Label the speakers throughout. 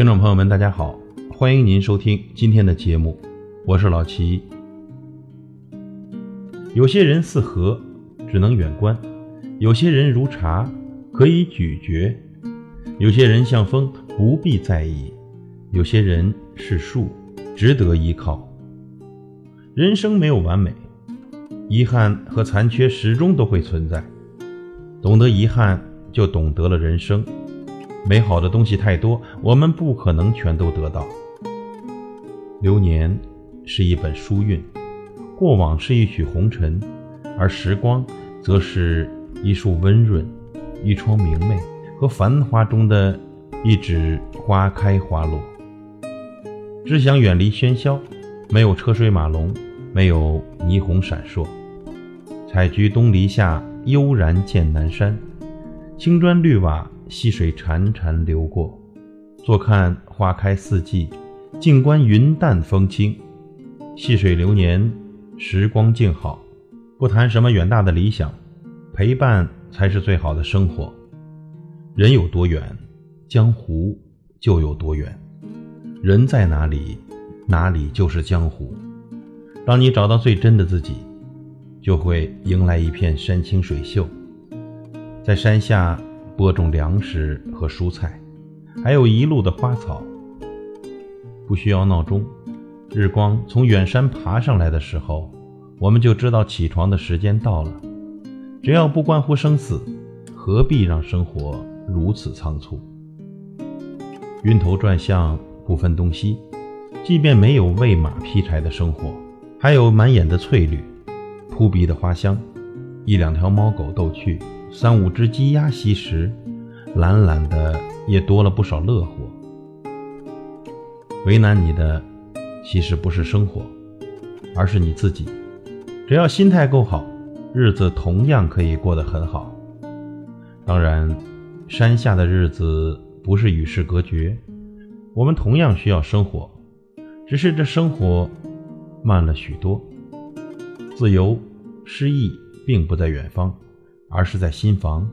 Speaker 1: 听众朋友们，大家好，欢迎您收听今天的节目，我是老齐。有些人似河，只能远观；有些人如茶，可以咀嚼；有些人像风，不必在意；有些人是树，值得依靠。人生没有完美，遗憾和残缺始终都会存在。懂得遗憾，就懂得了人生。美好的东西太多，我们不可能全都得到。流年是一本书韵，过往是一曲红尘，而时光则是一束温润，一窗明媚，和繁华中的一纸花开花落。只想远离喧嚣，没有车水马龙，没有霓虹闪烁。采菊东篱下，悠然见南山。青砖绿瓦。溪水潺潺流过，坐看花开四季，静观云淡风轻。细水流年，时光静好。不谈什么远大的理想，陪伴才是最好的生活。人有多远，江湖就有多远。人在哪里，哪里就是江湖。当你找到最真的自己，就会迎来一片山清水秀。在山下。播种粮食和蔬菜，还有一路的花草。不需要闹钟，日光从远山爬上来的时候，我们就知道起床的时间到了。只要不关乎生死，何必让生活如此仓促？晕头转向，不分东西。即便没有喂马劈柴的生活，还有满眼的翠绿，扑鼻的花香，一两条猫狗逗趣。三五只鸡鸭吸食，懒懒的也多了不少乐活。为难你的，其实不是生活，而是你自己。只要心态够好，日子同样可以过得很好。当然，山下的日子不是与世隔绝，我们同样需要生活，只是这生活慢了许多。自由、诗意，并不在远方。而是在心房。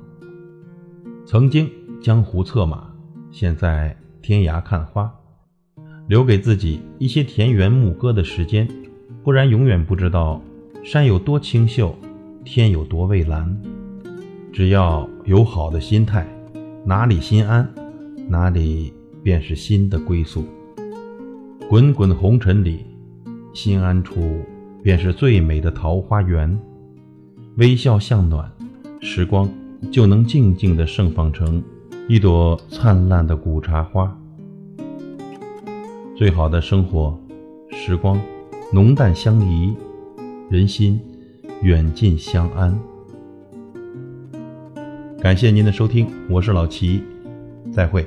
Speaker 1: 曾经江湖策马，现在天涯看花。留给自己一些田园牧歌的时间，不然永远不知道山有多清秀，天有多蔚蓝。只要有好的心态，哪里心安，哪里便是心的归宿。滚滚红尘里，心安处便是最美的桃花源。微笑向暖。时光就能静静地盛放成一朵灿烂的古茶花。最好的生活，时光浓淡相宜，人心远近相安。感谢您的收听，我是老齐，再会。